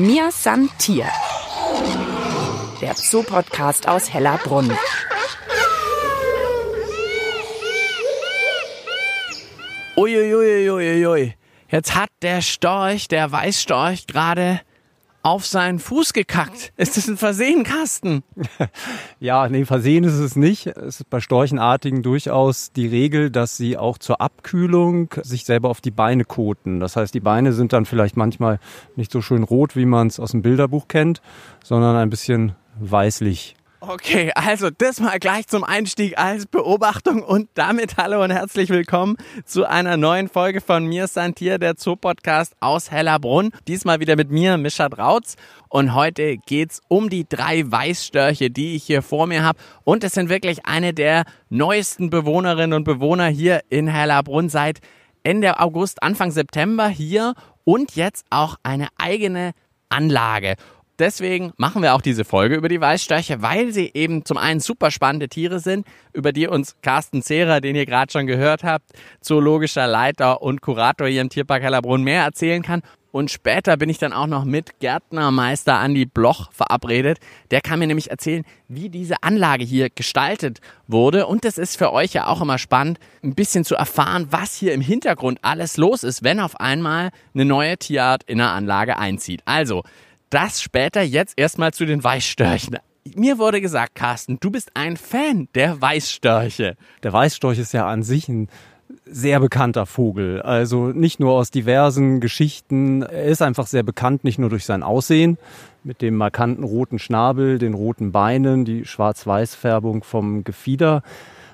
Mir san Tier. Der Zoo-Podcast aus Hellerbrunn. Uiuiuiuiui. Jetzt hat der Storch, der Weißstorch, gerade auf seinen Fuß gekackt. Ist das ein Versehen, Carsten? Ja, nee, Versehen ist es nicht. Es ist bei Storchenartigen durchaus die Regel, dass sie auch zur Abkühlung sich selber auf die Beine koten. Das heißt, die Beine sind dann vielleicht manchmal nicht so schön rot, wie man es aus dem Bilderbuch kennt, sondern ein bisschen weißlich. Okay, also das mal gleich zum Einstieg als Beobachtung und damit hallo und herzlich willkommen zu einer neuen Folge von mir Santier, der Zoopodcast aus Hellerbrunn. Diesmal wieder mit mir, Mischa Drautz. Und heute geht's um die drei Weißstörche, die ich hier vor mir habe. Und es sind wirklich eine der neuesten Bewohnerinnen und Bewohner hier in Hellerbrunn seit Ende August, Anfang September hier und jetzt auch eine eigene Anlage deswegen machen wir auch diese Folge über die Weißstörche, weil sie eben zum einen super spannende Tiere sind, über die uns Carsten Zehrer, den ihr gerade schon gehört habt, zoologischer Leiter und Kurator hier im Tierpark Hellerbrunn mehr erzählen kann. Und später bin ich dann auch noch mit Gärtnermeister Andi Bloch verabredet. Der kann mir nämlich erzählen, wie diese Anlage hier gestaltet wurde. Und es ist für euch ja auch immer spannend, ein bisschen zu erfahren, was hier im Hintergrund alles los ist, wenn auf einmal eine neue Tierart in der Anlage einzieht. Also, das später jetzt erstmal zu den Weißstörchen. Mir wurde gesagt, Carsten, du bist ein Fan der Weißstörche. Der Weißstorch ist ja an sich ein sehr bekannter Vogel. Also nicht nur aus diversen Geschichten. Er ist einfach sehr bekannt, nicht nur durch sein Aussehen, mit dem markanten roten Schnabel, den roten Beinen, die Schwarz-Weiß-Färbung vom Gefieder,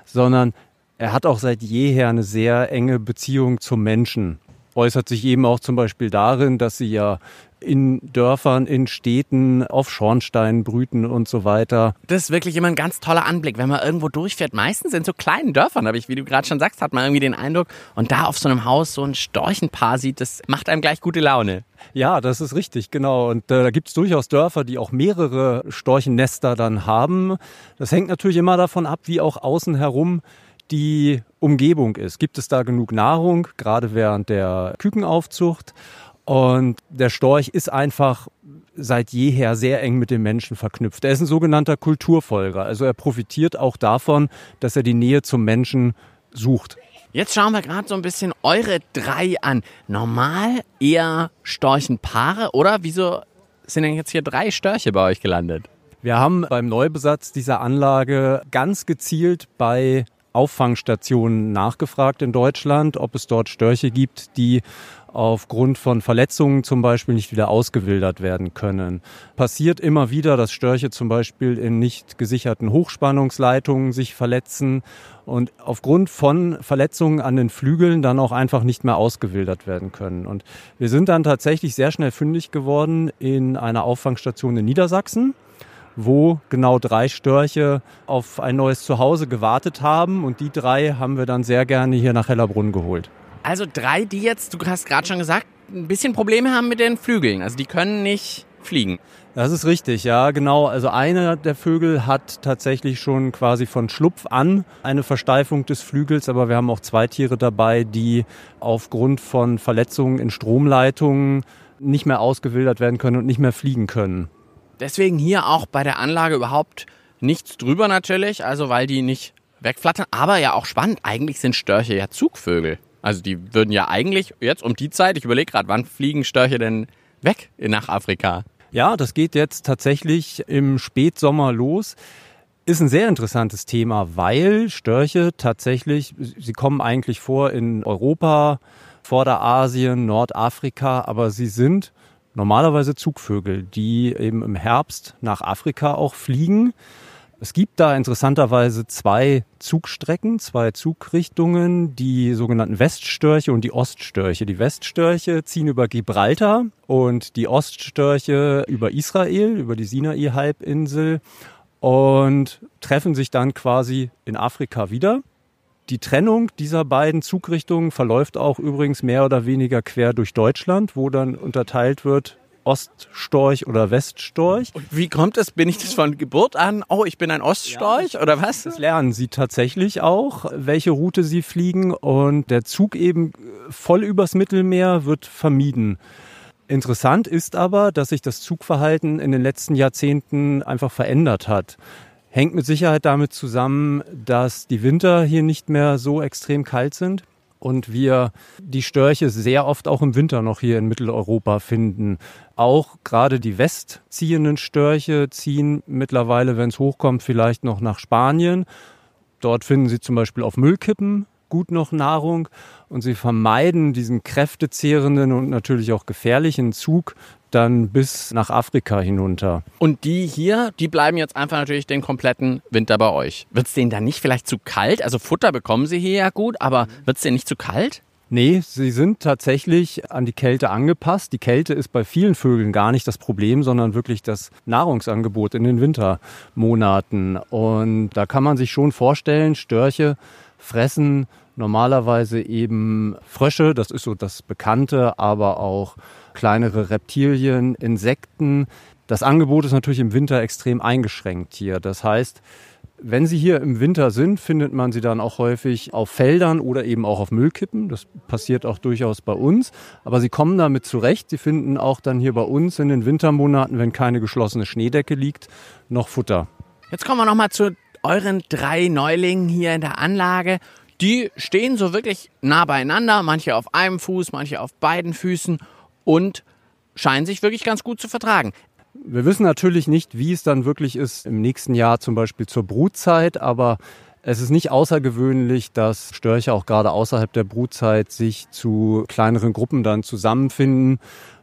sondern er hat auch seit jeher eine sehr enge Beziehung zum Menschen. Äußert sich eben auch zum Beispiel darin, dass sie ja in Dörfern, in Städten, auf Schornsteinen brüten und so weiter. Das ist wirklich immer ein ganz toller Anblick, wenn man irgendwo durchfährt. Meistens in so kleinen Dörfern, habe ich, wie du gerade schon sagst, hat man irgendwie den Eindruck. Und da auf so einem Haus so ein Storchenpaar sieht, das macht einem gleich gute Laune. Ja, das ist richtig, genau. Und äh, da gibt es durchaus Dörfer, die auch mehrere Storchennester dann haben. Das hängt natürlich immer davon ab, wie auch außen herum die Umgebung ist. Gibt es da genug Nahrung, gerade während der Kükenaufzucht? Und der Storch ist einfach seit jeher sehr eng mit den Menschen verknüpft. Er ist ein sogenannter Kulturfolger. Also er profitiert auch davon, dass er die Nähe zum Menschen sucht. Jetzt schauen wir gerade so ein bisschen eure drei an. Normal eher Storchenpaare oder wieso sind denn jetzt hier drei Störche bei euch gelandet? Wir haben beim Neubesatz dieser Anlage ganz gezielt bei Auffangstationen nachgefragt in Deutschland, ob es dort Störche gibt, die aufgrund von Verletzungen zum Beispiel nicht wieder ausgewildert werden können. Passiert immer wieder, dass Störche zum Beispiel in nicht gesicherten Hochspannungsleitungen sich verletzen und aufgrund von Verletzungen an den Flügeln dann auch einfach nicht mehr ausgewildert werden können. Und wir sind dann tatsächlich sehr schnell fündig geworden in einer Auffangstation in Niedersachsen wo genau drei Störche auf ein neues Zuhause gewartet haben. Und die drei haben wir dann sehr gerne hier nach Hellerbrunn geholt. Also drei, die jetzt, du hast gerade schon gesagt, ein bisschen Probleme haben mit den Flügeln. Also die können nicht fliegen. Das ist richtig, ja, genau. Also einer der Vögel hat tatsächlich schon quasi von Schlupf an eine Versteifung des Flügels, aber wir haben auch zwei Tiere dabei, die aufgrund von Verletzungen in Stromleitungen nicht mehr ausgewildert werden können und nicht mehr fliegen können. Deswegen hier auch bei der Anlage überhaupt nichts drüber natürlich, also weil die nicht wegflattern. Aber ja auch spannend, eigentlich sind Störche ja Zugvögel. Also die würden ja eigentlich jetzt um die Zeit, ich überlege gerade, wann fliegen Störche denn weg nach Afrika? Ja, das geht jetzt tatsächlich im Spätsommer los. Ist ein sehr interessantes Thema, weil Störche tatsächlich, sie kommen eigentlich vor in Europa, Vorderasien, Nordafrika, aber sie sind normalerweise Zugvögel, die eben im Herbst nach Afrika auch fliegen. Es gibt da interessanterweise zwei Zugstrecken, zwei Zugrichtungen, die sogenannten Weststörche und die Oststörche. Die Weststörche ziehen über Gibraltar und die Oststörche über Israel, über die Sinai-Halbinsel und treffen sich dann quasi in Afrika wieder. Die Trennung dieser beiden Zugrichtungen verläuft auch übrigens mehr oder weniger quer durch Deutschland, wo dann unterteilt wird Oststorch oder Weststorch. Und wie kommt es? Bin ich das von Geburt an? Oh, ich bin ein Oststorch ja, oder was? Das lernen sie tatsächlich auch, welche Route sie fliegen und der Zug eben voll übers Mittelmeer wird vermieden. Interessant ist aber, dass sich das Zugverhalten in den letzten Jahrzehnten einfach verändert hat. Hängt mit Sicherheit damit zusammen, dass die Winter hier nicht mehr so extrem kalt sind und wir die Störche sehr oft auch im Winter noch hier in Mitteleuropa finden. Auch gerade die westziehenden Störche ziehen mittlerweile, wenn es hochkommt, vielleicht noch nach Spanien. Dort finden sie zum Beispiel auf Müllkippen gut noch Nahrung und sie vermeiden diesen kräftezehrenden und natürlich auch gefährlichen Zug dann bis nach Afrika hinunter. Und die hier, die bleiben jetzt einfach natürlich den kompletten Winter bei euch. Wird es denen dann nicht vielleicht zu kalt? Also Futter bekommen sie hier ja gut, aber wird es denen nicht zu kalt? Nee, sie sind tatsächlich an die Kälte angepasst. Die Kälte ist bei vielen Vögeln gar nicht das Problem, sondern wirklich das Nahrungsangebot in den Wintermonaten. Und da kann man sich schon vorstellen, Störche fressen normalerweise eben Frösche, das ist so das Bekannte, aber auch kleinere Reptilien, Insekten. Das Angebot ist natürlich im Winter extrem eingeschränkt hier. Das heißt, wenn sie hier im Winter sind, findet man sie dann auch häufig auf Feldern oder eben auch auf Müllkippen. Das passiert auch durchaus bei uns. Aber sie kommen damit zurecht. Sie finden auch dann hier bei uns in den Wintermonaten, wenn keine geschlossene Schneedecke liegt, noch Futter. Jetzt kommen wir nochmal zu euren drei Neulingen hier in der Anlage. Die stehen so wirklich nah beieinander, manche auf einem Fuß, manche auf beiden Füßen und scheinen sich wirklich ganz gut zu vertragen. Wir wissen natürlich nicht, wie es dann wirklich ist im nächsten Jahr zum Beispiel zur Brutzeit, aber es ist nicht außergewöhnlich, dass Störche auch gerade außerhalb der Brutzeit sich zu kleineren Gruppen dann zusammenfinden.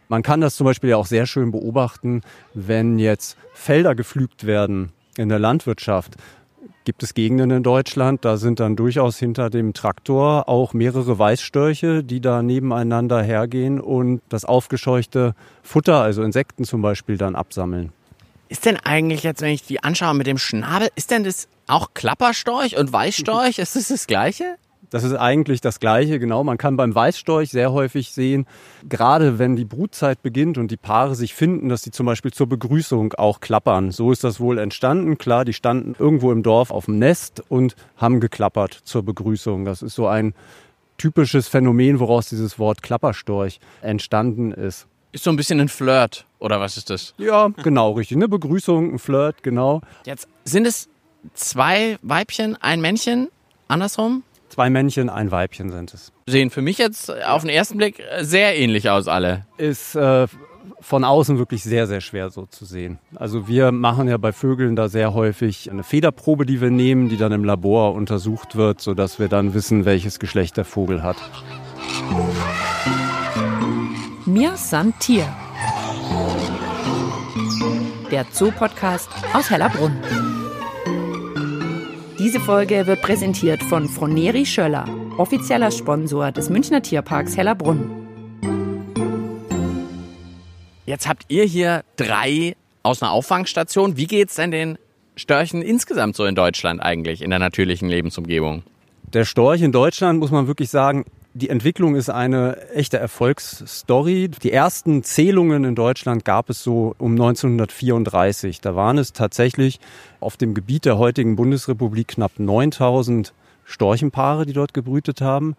Man kann das zum Beispiel ja auch sehr schön beobachten, wenn jetzt Felder gepflügt werden in der Landwirtschaft gibt es Gegenden in Deutschland, da sind dann durchaus hinter dem Traktor auch mehrere Weißstörche, die da nebeneinander hergehen und das aufgescheuchte Futter, also Insekten zum Beispiel, dann absammeln. Ist denn eigentlich jetzt, wenn ich die anschaue mit dem Schnabel, ist denn das auch Klapperstorch und Weißstorch? Ist das das Gleiche? Das ist eigentlich das Gleiche, genau. Man kann beim Weißstorch sehr häufig sehen, gerade wenn die Brutzeit beginnt und die Paare sich finden, dass sie zum Beispiel zur Begrüßung auch klappern. So ist das wohl entstanden. Klar, die standen irgendwo im Dorf auf dem Nest und haben geklappert zur Begrüßung. Das ist so ein typisches Phänomen, woraus dieses Wort Klapperstorch entstanden ist. Ist so ein bisschen ein Flirt, oder was ist das? Ja, genau, richtig. Eine Begrüßung, ein Flirt, genau. Jetzt sind es zwei Weibchen, ein Männchen, andersrum? Zwei Männchen, ein Weibchen sind es. Sehen für mich jetzt auf den ersten Blick sehr ähnlich aus, alle. Ist äh, von außen wirklich sehr, sehr schwer so zu sehen. Also wir machen ja bei Vögeln da sehr häufig eine Federprobe, die wir nehmen, die dann im Labor untersucht wird, sodass wir dann wissen, welches Geschlecht der Vogel hat. Mir san Tier. Der Zoo-Podcast aus Hellerbrunn. Diese Folge wird präsentiert von Froneri Schöller, offizieller Sponsor des Münchner Tierparks Hellerbrunn. Jetzt habt ihr hier drei aus einer Auffangstation. Wie geht's denn den Störchen insgesamt so in Deutschland eigentlich, in der natürlichen Lebensumgebung? Der Storch in Deutschland, muss man wirklich sagen, die Entwicklung ist eine echte Erfolgsstory. Die ersten Zählungen in Deutschland gab es so um 1934. Da waren es tatsächlich auf dem Gebiet der heutigen Bundesrepublik knapp 9000 Storchenpaare, die dort gebrütet haben.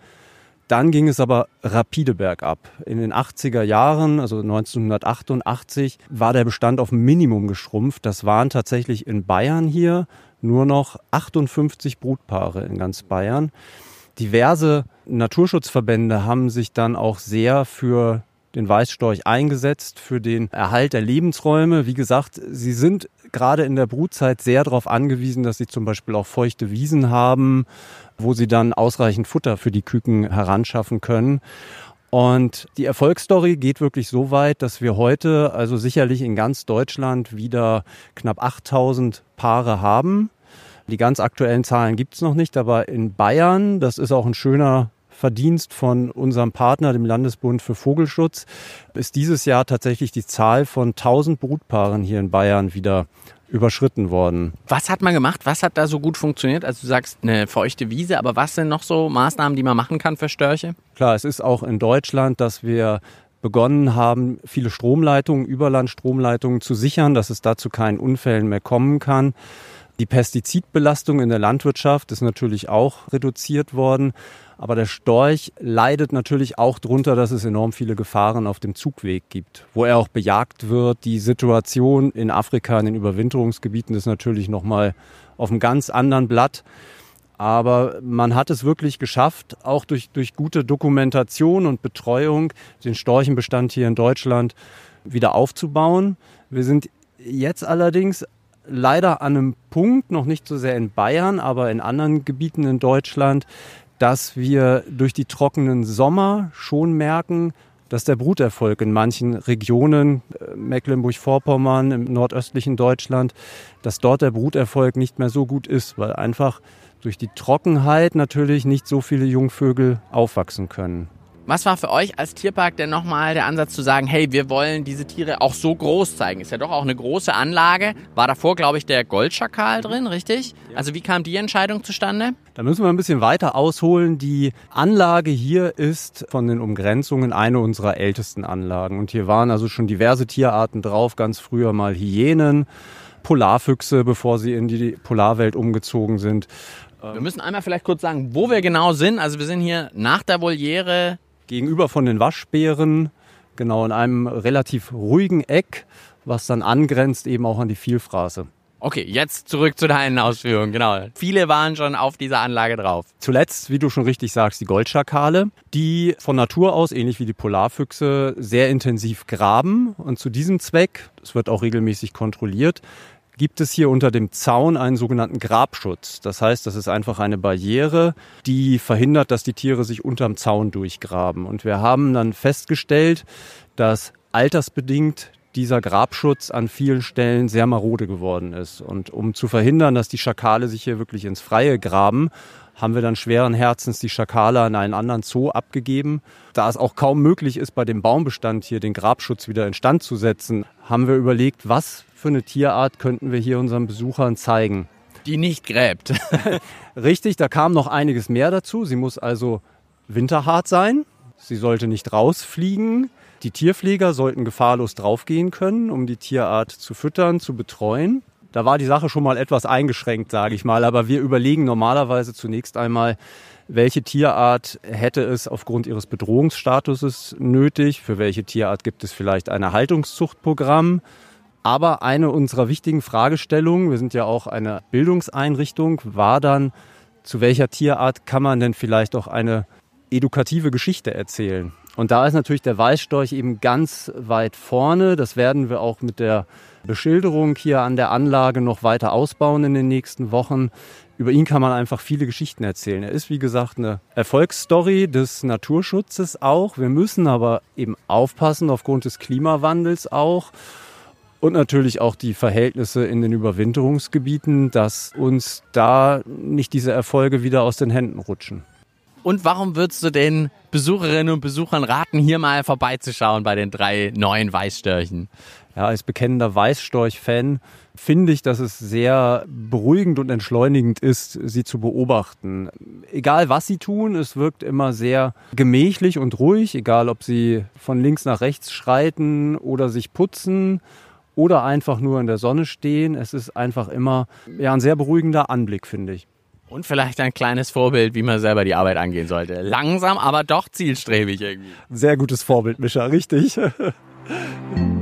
Dann ging es aber rapide bergab. In den 80er Jahren, also 1988, war der Bestand auf Minimum geschrumpft. Das waren tatsächlich in Bayern hier nur noch 58 Brutpaare in ganz Bayern. Diverse Naturschutzverbände haben sich dann auch sehr für den Weißstorch eingesetzt, für den Erhalt der Lebensräume. Wie gesagt, sie sind gerade in der Brutzeit sehr darauf angewiesen, dass sie zum Beispiel auch feuchte Wiesen haben, wo sie dann ausreichend Futter für die Küken heranschaffen können. Und die Erfolgsstory geht wirklich so weit, dass wir heute also sicherlich in ganz Deutschland wieder knapp 8000 Paare haben. Die ganz aktuellen Zahlen gibt es noch nicht, aber in Bayern, das ist auch ein schöner Verdienst von unserem Partner, dem Landesbund für Vogelschutz, ist dieses Jahr tatsächlich die Zahl von 1000 Brutpaaren hier in Bayern wieder überschritten worden. Was hat man gemacht? Was hat da so gut funktioniert? Also du sagst eine feuchte Wiese, aber was sind noch so Maßnahmen, die man machen kann für Störche? Klar, es ist auch in Deutschland, dass wir begonnen haben, viele Stromleitungen, Überlandstromleitungen zu sichern, dass es dazu keinen Unfällen mehr kommen kann. Die Pestizidbelastung in der Landwirtschaft ist natürlich auch reduziert worden. Aber der Storch leidet natürlich auch darunter, dass es enorm viele Gefahren auf dem Zugweg gibt, wo er auch bejagt wird. Die Situation in Afrika, in den Überwinterungsgebieten ist natürlich nochmal auf einem ganz anderen Blatt. Aber man hat es wirklich geschafft, auch durch, durch gute Dokumentation und Betreuung, den Storchenbestand hier in Deutschland wieder aufzubauen. Wir sind jetzt allerdings leider an einem Punkt, noch nicht so sehr in Bayern, aber in anderen Gebieten in Deutschland, dass wir durch die trockenen Sommer schon merken, dass der Bruterfolg in manchen Regionen, äh, Mecklenburg-Vorpommern, im nordöstlichen Deutschland, dass dort der Bruterfolg nicht mehr so gut ist, weil einfach durch die Trockenheit natürlich nicht so viele Jungvögel aufwachsen können. Was war für euch als Tierpark denn nochmal der Ansatz zu sagen, hey, wir wollen diese Tiere auch so groß zeigen? Ist ja doch auch eine große Anlage. War davor, glaube ich, der Goldschakal drin, richtig? Also wie kam die Entscheidung zustande? Da müssen wir ein bisschen weiter ausholen. Die Anlage hier ist von den Umgrenzungen eine unserer ältesten Anlagen. Und hier waren also schon diverse Tierarten drauf, ganz früher mal Hyänen. Polarfüchse, bevor sie in die Polarwelt umgezogen sind. Wir müssen einmal vielleicht kurz sagen, wo wir genau sind. Also wir sind hier nach der Voliere gegenüber von den Waschbären, genau in einem relativ ruhigen Eck, was dann angrenzt eben auch an die Vielfraße. Okay, jetzt zurück zu deinen Ausführungen, genau. Viele waren schon auf dieser Anlage drauf. Zuletzt, wie du schon richtig sagst, die Goldschakale, die von Natur aus, ähnlich wie die Polarfüchse, sehr intensiv graben. Und zu diesem Zweck, das wird auch regelmäßig kontrolliert, gibt es hier unter dem Zaun einen sogenannten Grabschutz. Das heißt, das ist einfach eine Barriere, die verhindert, dass die Tiere sich unterm Zaun durchgraben. Und wir haben dann festgestellt, dass altersbedingt dieser Grabschutz an vielen Stellen sehr marode geworden ist. Und um zu verhindern, dass die Schakale sich hier wirklich ins Freie graben, haben wir dann schweren Herzens die Schakale an einen anderen Zoo abgegeben. Da es auch kaum möglich ist, bei dem Baumbestand hier den Grabschutz wieder instand zu setzen, haben wir überlegt, was für eine Tierart könnten wir hier unseren Besuchern zeigen. Die nicht gräbt. Richtig, da kam noch einiges mehr dazu. Sie muss also winterhart sein. Sie sollte nicht rausfliegen. Die Tierpfleger sollten gefahrlos draufgehen können, um die Tierart zu füttern, zu betreuen. Da war die Sache schon mal etwas eingeschränkt, sage ich mal. Aber wir überlegen normalerweise zunächst einmal, welche Tierart hätte es aufgrund ihres Bedrohungsstatuses nötig, für welche Tierart gibt es vielleicht ein Erhaltungszuchtprogramm. Aber eine unserer wichtigen Fragestellungen, wir sind ja auch eine Bildungseinrichtung, war dann, zu welcher Tierart kann man denn vielleicht auch eine edukative Geschichte erzählen? Und da ist natürlich der Weißstorch eben ganz weit vorne. Das werden wir auch mit der Beschilderung hier an der Anlage noch weiter ausbauen in den nächsten Wochen. Über ihn kann man einfach viele Geschichten erzählen. Er ist, wie gesagt, eine Erfolgsstory des Naturschutzes auch. Wir müssen aber eben aufpassen, aufgrund des Klimawandels auch. Und natürlich auch die Verhältnisse in den Überwinterungsgebieten, dass uns da nicht diese Erfolge wieder aus den Händen rutschen. Und warum würdest du den Besucherinnen und Besuchern raten, hier mal vorbeizuschauen bei den drei neuen Weißstörchen? Ja, als bekennender Weißstorch-Fan finde ich, dass es sehr beruhigend und entschleunigend ist, sie zu beobachten. Egal was sie tun, es wirkt immer sehr gemächlich und ruhig, egal ob sie von links nach rechts schreiten oder sich putzen oder einfach nur in der Sonne stehen. Es ist einfach immer ja, ein sehr beruhigender Anblick, finde ich. Und vielleicht ein kleines Vorbild, wie man selber die Arbeit angehen sollte. Langsam, aber doch zielstrebig irgendwie. Sehr gutes Vorbild, Mischa, richtig.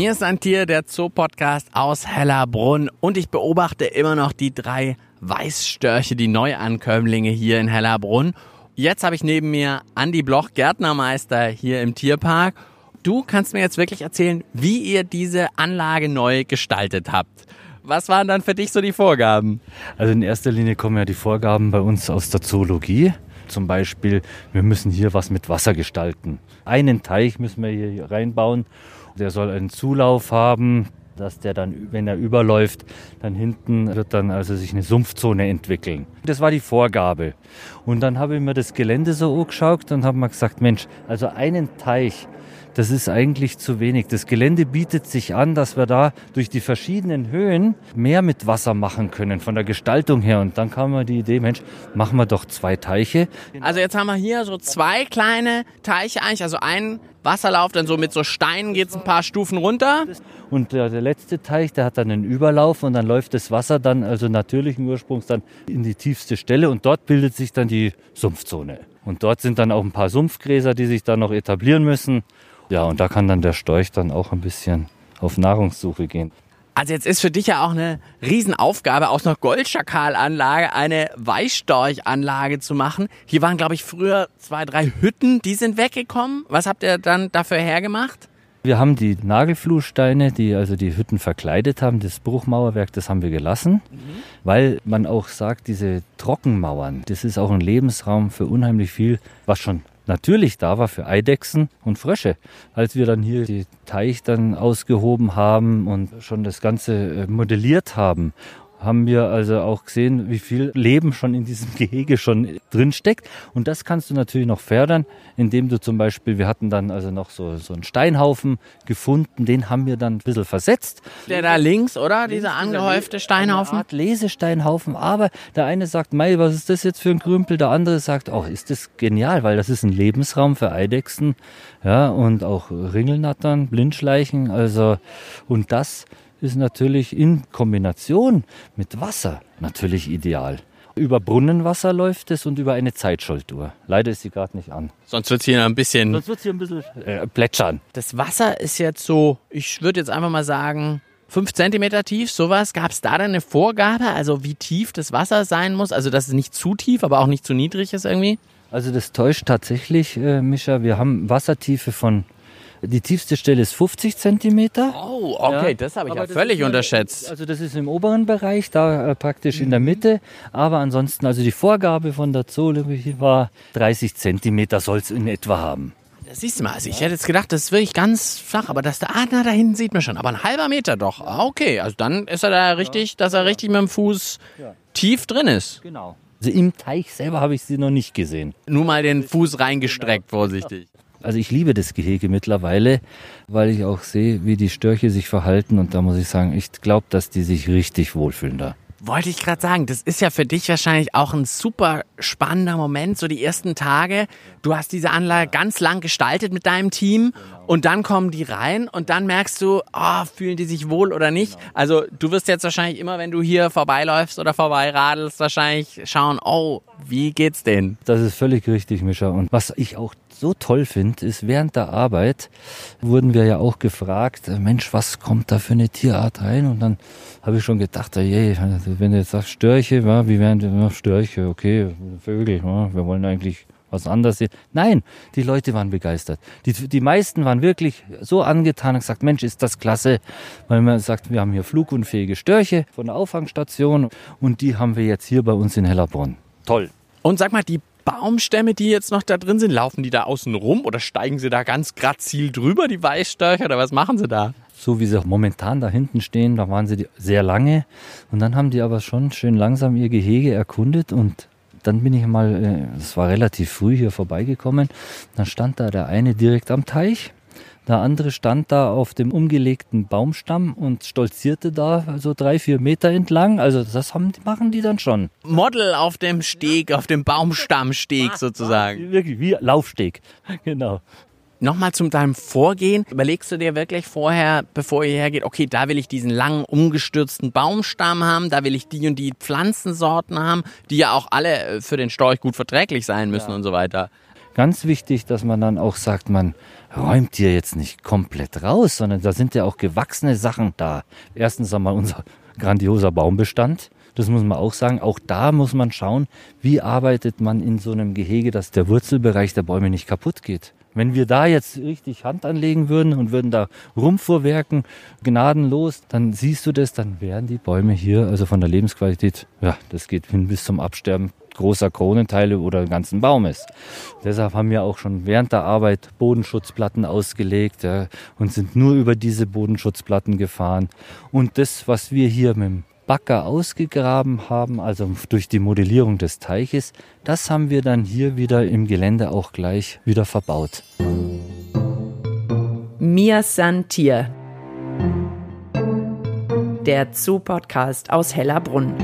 Mir ist ein Tier, der Zoo-Podcast aus Hellerbrunn und ich beobachte immer noch die drei Weißstörche, die Neuankömmlinge hier in Hellerbrunn. Jetzt habe ich neben mir Andi Bloch, Gärtnermeister hier im Tierpark. Du kannst mir jetzt wirklich erzählen, wie ihr diese Anlage neu gestaltet habt. Was waren dann für dich so die Vorgaben? Also in erster Linie kommen ja die Vorgaben bei uns aus der Zoologie. Zum Beispiel, wir müssen hier was mit Wasser gestalten. Einen Teich müssen wir hier reinbauen. Der soll einen Zulauf haben, dass der dann, wenn er überläuft, dann hinten wird dann also sich eine Sumpfzone entwickeln. Das war die Vorgabe. Und dann habe ich mir das Gelände so angeschaut und habe mir gesagt, Mensch, also einen Teich, das ist eigentlich zu wenig. Das Gelände bietet sich an, dass wir da durch die verschiedenen Höhen mehr mit Wasser machen können, von der Gestaltung her. Und dann kam mir die Idee, Mensch, machen wir doch zwei Teiche. Also jetzt haben wir hier so zwei kleine Teiche eigentlich, also ein Wasserlauf, dann so mit so Steinen geht's ein paar Stufen runter. Und der, der letzte Teich, der hat dann einen Überlauf und dann läuft das Wasser dann, also natürlichen Ursprungs, dann in die tiefste Stelle und dort bildet sich dann die Sumpfzone. Und dort sind dann auch ein paar Sumpfgräser, die sich dann noch etablieren müssen. Ja, und da kann dann der Storch dann auch ein bisschen auf Nahrungssuche gehen. Also jetzt ist für dich ja auch eine Riesenaufgabe, aus einer Goldschakalanlage eine Weißstorchanlage zu machen. Hier waren, glaube ich, früher zwei, drei Hütten, die sind weggekommen. Was habt ihr dann dafür hergemacht? Wir haben die Nagelflusssteine, die also die Hütten verkleidet haben, das Bruchmauerwerk, das haben wir gelassen, mhm. weil man auch sagt, diese Trockenmauern, das ist auch ein Lebensraum für unheimlich viel, was schon natürlich da war für Eidechsen und Frösche. Als wir dann hier die Teich dann ausgehoben haben und schon das Ganze äh, modelliert haben haben wir also auch gesehen, wie viel Leben schon in diesem Gehege schon drin steckt. Und das kannst du natürlich noch fördern, indem du zum Beispiel, wir hatten dann also noch so, so einen Steinhaufen gefunden, den haben wir dann ein bisschen versetzt. Der da links, oder? Dieser angehäufte Steinhaufen? Art Lesesteinhaufen. Aber der eine sagt, Mei, was ist das jetzt für ein Krümpel? Der andere sagt, oh, ist das genial, weil das ist ein Lebensraum für Eidechsen, ja, und auch Ringelnattern, Blindschleichen, also, und das ist natürlich in Kombination mit Wasser natürlich ideal. Über Brunnenwasser läuft es und über eine Zeitschaltuhr. Leider ist sie gerade nicht an. Sonst wird es hier ein bisschen. Sonst wird hier ein bisschen äh, plätschern. Das Wasser ist jetzt so, ich würde jetzt einfach mal sagen, fünf Zentimeter tief, sowas. Gab es da dann eine Vorgabe, also wie tief das Wasser sein muss? Also, dass es nicht zu tief, aber auch nicht zu niedrig ist irgendwie? Also, das täuscht tatsächlich, äh, Mischa. Wir haben Wassertiefe von die tiefste Stelle ist 50 Zentimeter. Oh, okay, ja. das habe ich aber ja völlig unterschätzt. Also das ist im oberen Bereich, da äh, praktisch mhm. in der Mitte. Aber ansonsten, also die Vorgabe von der Zoologie war 30 Zentimeter soll es in etwa haben. Das siehst du mal, also ich hätte jetzt gedacht, das ist wirklich ganz flach, aber das da, ah, na, da hinten sieht man schon, aber ein halber Meter doch. Ah, okay, also dann ist er da richtig, dass er richtig mit dem Fuß tief drin ist. Genau. Also im Teich selber habe ich sie noch nicht gesehen. Nur mal den Fuß reingestreckt, vorsichtig. Also ich liebe das Gehege mittlerweile, weil ich auch sehe, wie die Störche sich verhalten und da muss ich sagen, ich glaube, dass die sich richtig wohlfühlen da. Wollte ich gerade sagen, das ist ja für dich wahrscheinlich auch ein super spannender Moment, so die ersten Tage. Du hast diese Anlage ganz lang gestaltet mit deinem Team und dann kommen die rein und dann merkst du, oh, fühlen die sich wohl oder nicht. Also du wirst jetzt wahrscheinlich immer, wenn du hier vorbeiläufst oder vorbeiradelst, wahrscheinlich schauen, oh, wie geht's denen? Das ist völlig richtig, Mischa. Und was ich auch so toll finde, ist, während der Arbeit wurden wir ja auch gefragt, äh, Mensch, was kommt da für eine Tierart rein? Und dann habe ich schon gedacht, oh je, wenn du jetzt sagst Störche, wie wären die Störche, okay, Vögel, wir wollen eigentlich was anderes sehen. Nein, die Leute waren begeistert. Die, die meisten waren wirklich so angetan und gesagt, Mensch, ist das klasse, weil man sagt, wir haben hier flugunfähige Störche von der Auffangstation und die haben wir jetzt hier bei uns in Hellerbrunn. Toll. Und sag mal, die Baumstämme, die jetzt noch da drin sind, laufen die da außen rum oder steigen sie da ganz grazil drüber, die Weißstörche, oder was machen sie da? So wie sie momentan da hinten stehen, da waren sie sehr lange. Und dann haben die aber schon schön langsam ihr Gehege erkundet und dann bin ich mal, es äh, war relativ früh hier vorbeigekommen, dann stand da der eine direkt am Teich der andere stand da auf dem umgelegten Baumstamm und stolzierte da so drei, vier Meter entlang. Also das haben, machen die dann schon. Model auf dem Steg, auf dem Baumstammsteg sozusagen. Wirklich wie Laufsteg, genau. Nochmal zu deinem Vorgehen. Überlegst du dir wirklich vorher, bevor ihr hergeht, okay, da will ich diesen langen, umgestürzten Baumstamm haben, da will ich die und die Pflanzensorten haben, die ja auch alle äh, für den Storch gut verträglich sein müssen ja. und so weiter. Ganz wichtig, dass man dann auch sagt, man räumt hier jetzt nicht komplett raus, sondern da sind ja auch gewachsene Sachen da. Erstens einmal unser grandioser Baumbestand. Das muss man auch sagen. Auch da muss man schauen, wie arbeitet man in so einem Gehege, dass der Wurzelbereich der Bäume nicht kaputt geht. Wenn wir da jetzt richtig Hand anlegen würden und würden da rumfuhrwerken, gnadenlos, dann siehst du das, dann wären die Bäume hier, also von der Lebensqualität, ja, das geht hin bis zum Absterben großer Kronenteile oder ganzen Baumes. Deshalb haben wir auch schon während der Arbeit Bodenschutzplatten ausgelegt ja, und sind nur über diese Bodenschutzplatten gefahren. Und das, was wir hier mit dem Bagger ausgegraben haben, also durch die Modellierung des Teiches, das haben wir dann hier wieder im Gelände auch gleich wieder verbaut. Mir san Tier. Der Zoo-Podcast aus Hellerbrunn.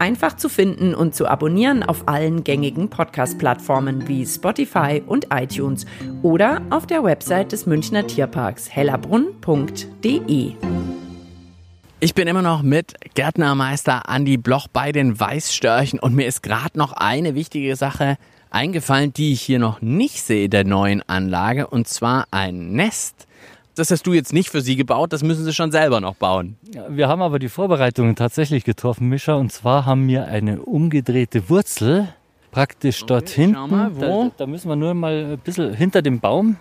Einfach zu finden und zu abonnieren auf allen gängigen Podcast-Plattformen wie Spotify und iTunes oder auf der Website des Münchner Tierparks hellerbrunn.de. Ich bin immer noch mit Gärtnermeister Andi Bloch bei den Weißstörchen und mir ist gerade noch eine wichtige Sache eingefallen, die ich hier noch nicht sehe der neuen Anlage und zwar ein Nest. Das hast du jetzt nicht für sie gebaut, das müssen sie schon selber noch bauen. Wir haben aber die Vorbereitungen tatsächlich getroffen, Mischa, und zwar haben wir eine umgedrehte Wurzel praktisch Okay, dort hinten. mal? Da, da müssen wir nur mal ein bisschen hinter dem Baum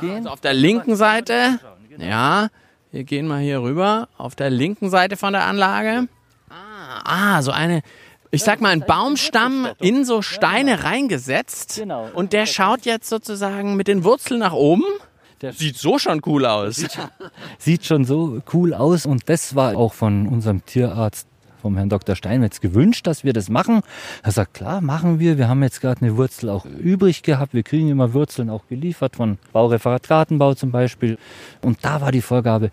gehen. Also auf der linken Seite, ja, wir gehen mal hier rüber, auf der linken Seite von der Anlage. Ah, ah so eine, ich sag mal, ein Baumstamm in so Steine reingesetzt. Genau. Und der schaut jetzt sozusagen mit den Wurzeln nach oben. Der Sieht so schon cool aus. sieht schon so cool aus und das war auch von unserem Tierarzt vom Herrn Dr. Steinmetz gewünscht, dass wir das machen. Er sagt, klar, machen wir. Wir haben jetzt gerade eine Wurzel auch übrig gehabt. Wir kriegen immer Wurzeln auch geliefert von Baureferat Gartenbau zum Beispiel. Und da war die Vorgabe,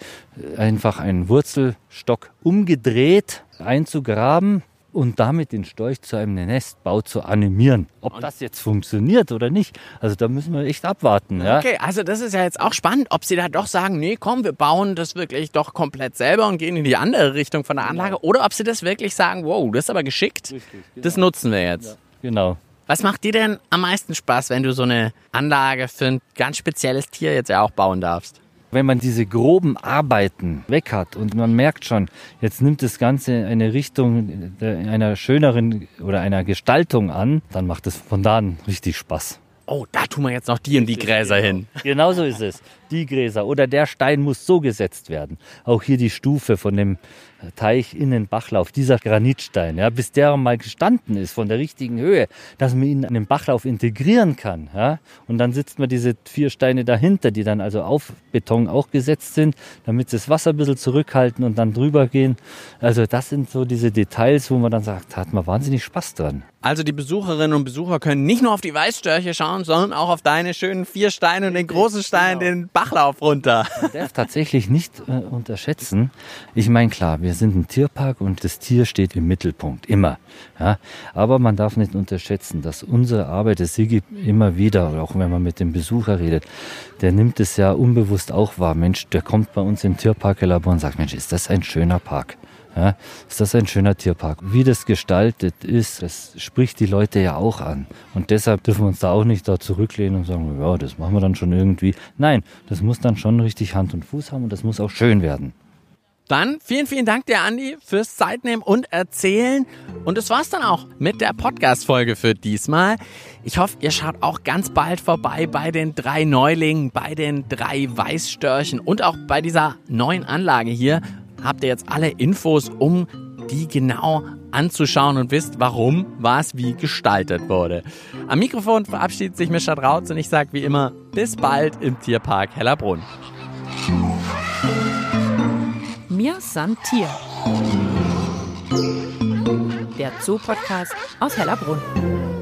einfach einen Wurzelstock umgedreht einzugraben und damit den Storch zu einem Nestbau zu animieren. Ob das jetzt funktioniert oder nicht, also da müssen wir echt abwarten. Ja? Okay, also das ist ja jetzt auch spannend, ob sie da doch sagen, nee, komm, wir bauen das wirklich doch komplett selber und gehen in die andere Richtung von der Anlage. Oder ob sie das wirklich sagen, wow, das ist aber geschickt, das nutzen wir jetzt. Genau. Was macht dir denn am meisten Spaß, wenn du so eine Anlage für ein ganz spezielles Tier jetzt ja auch bauen darfst? Wenn man diese groben Arbeiten weg hat und man merkt schon, jetzt nimmt das Ganze eine Richtung einer schöneren oder einer Gestaltung an, dann macht es von da an richtig Spaß. Oh, da tun wir jetzt noch die und die Gräser hin. Genau so ist es. Die Gräser oder der Stein muss so gesetzt werden. Auch hier die Stufe von dem Teich in den Bachlauf, dieser Granitstein, ja, bis der mal gestanden ist von der richtigen Höhe, dass man ihn in den Bachlauf integrieren kann. Ja. Und dann sitzt man diese vier Steine dahinter, die dann also auf Beton auch gesetzt sind, damit sie das Wasser ein bisschen zurückhalten und dann drüber gehen. Also das sind so diese Details, wo man dann sagt, da hat man wahnsinnig Spaß dran. Also die Besucherinnen und Besucher können nicht nur auf die Weißstörche schauen, sondern auch auf deine schönen vier Steine und den großen Stein, den Bachlauf runter. Man darf tatsächlich nicht äh, unterschätzen. Ich meine, klar, wir sind ein Tierpark und das Tier steht im Mittelpunkt, immer. Ja? Aber man darf nicht unterschätzen, dass unsere Arbeit, das Sigi immer wieder, auch wenn man mit dem Besucher redet, der nimmt es ja unbewusst auch wahr. Mensch, der kommt bei uns im Tierpark Labor und sagt, Mensch, ist das ein schöner Park? Ja, ist das ein schöner Tierpark? Wie das gestaltet ist, das spricht die Leute ja auch an. Und deshalb dürfen wir uns da auch nicht da zurücklehnen und sagen, ja, das machen wir dann schon irgendwie. Nein, das muss dann schon richtig Hand und Fuß haben und das muss auch schön werden. Dann vielen, vielen Dank dir, Andi, fürs Zeitnehmen und Erzählen. Und das war's dann auch mit der Podcast-Folge für diesmal. Ich hoffe, ihr schaut auch ganz bald vorbei bei den drei Neulingen, bei den drei Weißstörchen und auch bei dieser neuen Anlage hier. Habt ihr jetzt alle Infos, um die genau anzuschauen und wisst, warum was wie gestaltet wurde. Am Mikrofon verabschiedet sich Mischa Drautz und ich sage wie immer, bis bald im Tierpark Hellerbrunn. Mir san Tier. Der Zoo-Podcast aus Hellerbrunn.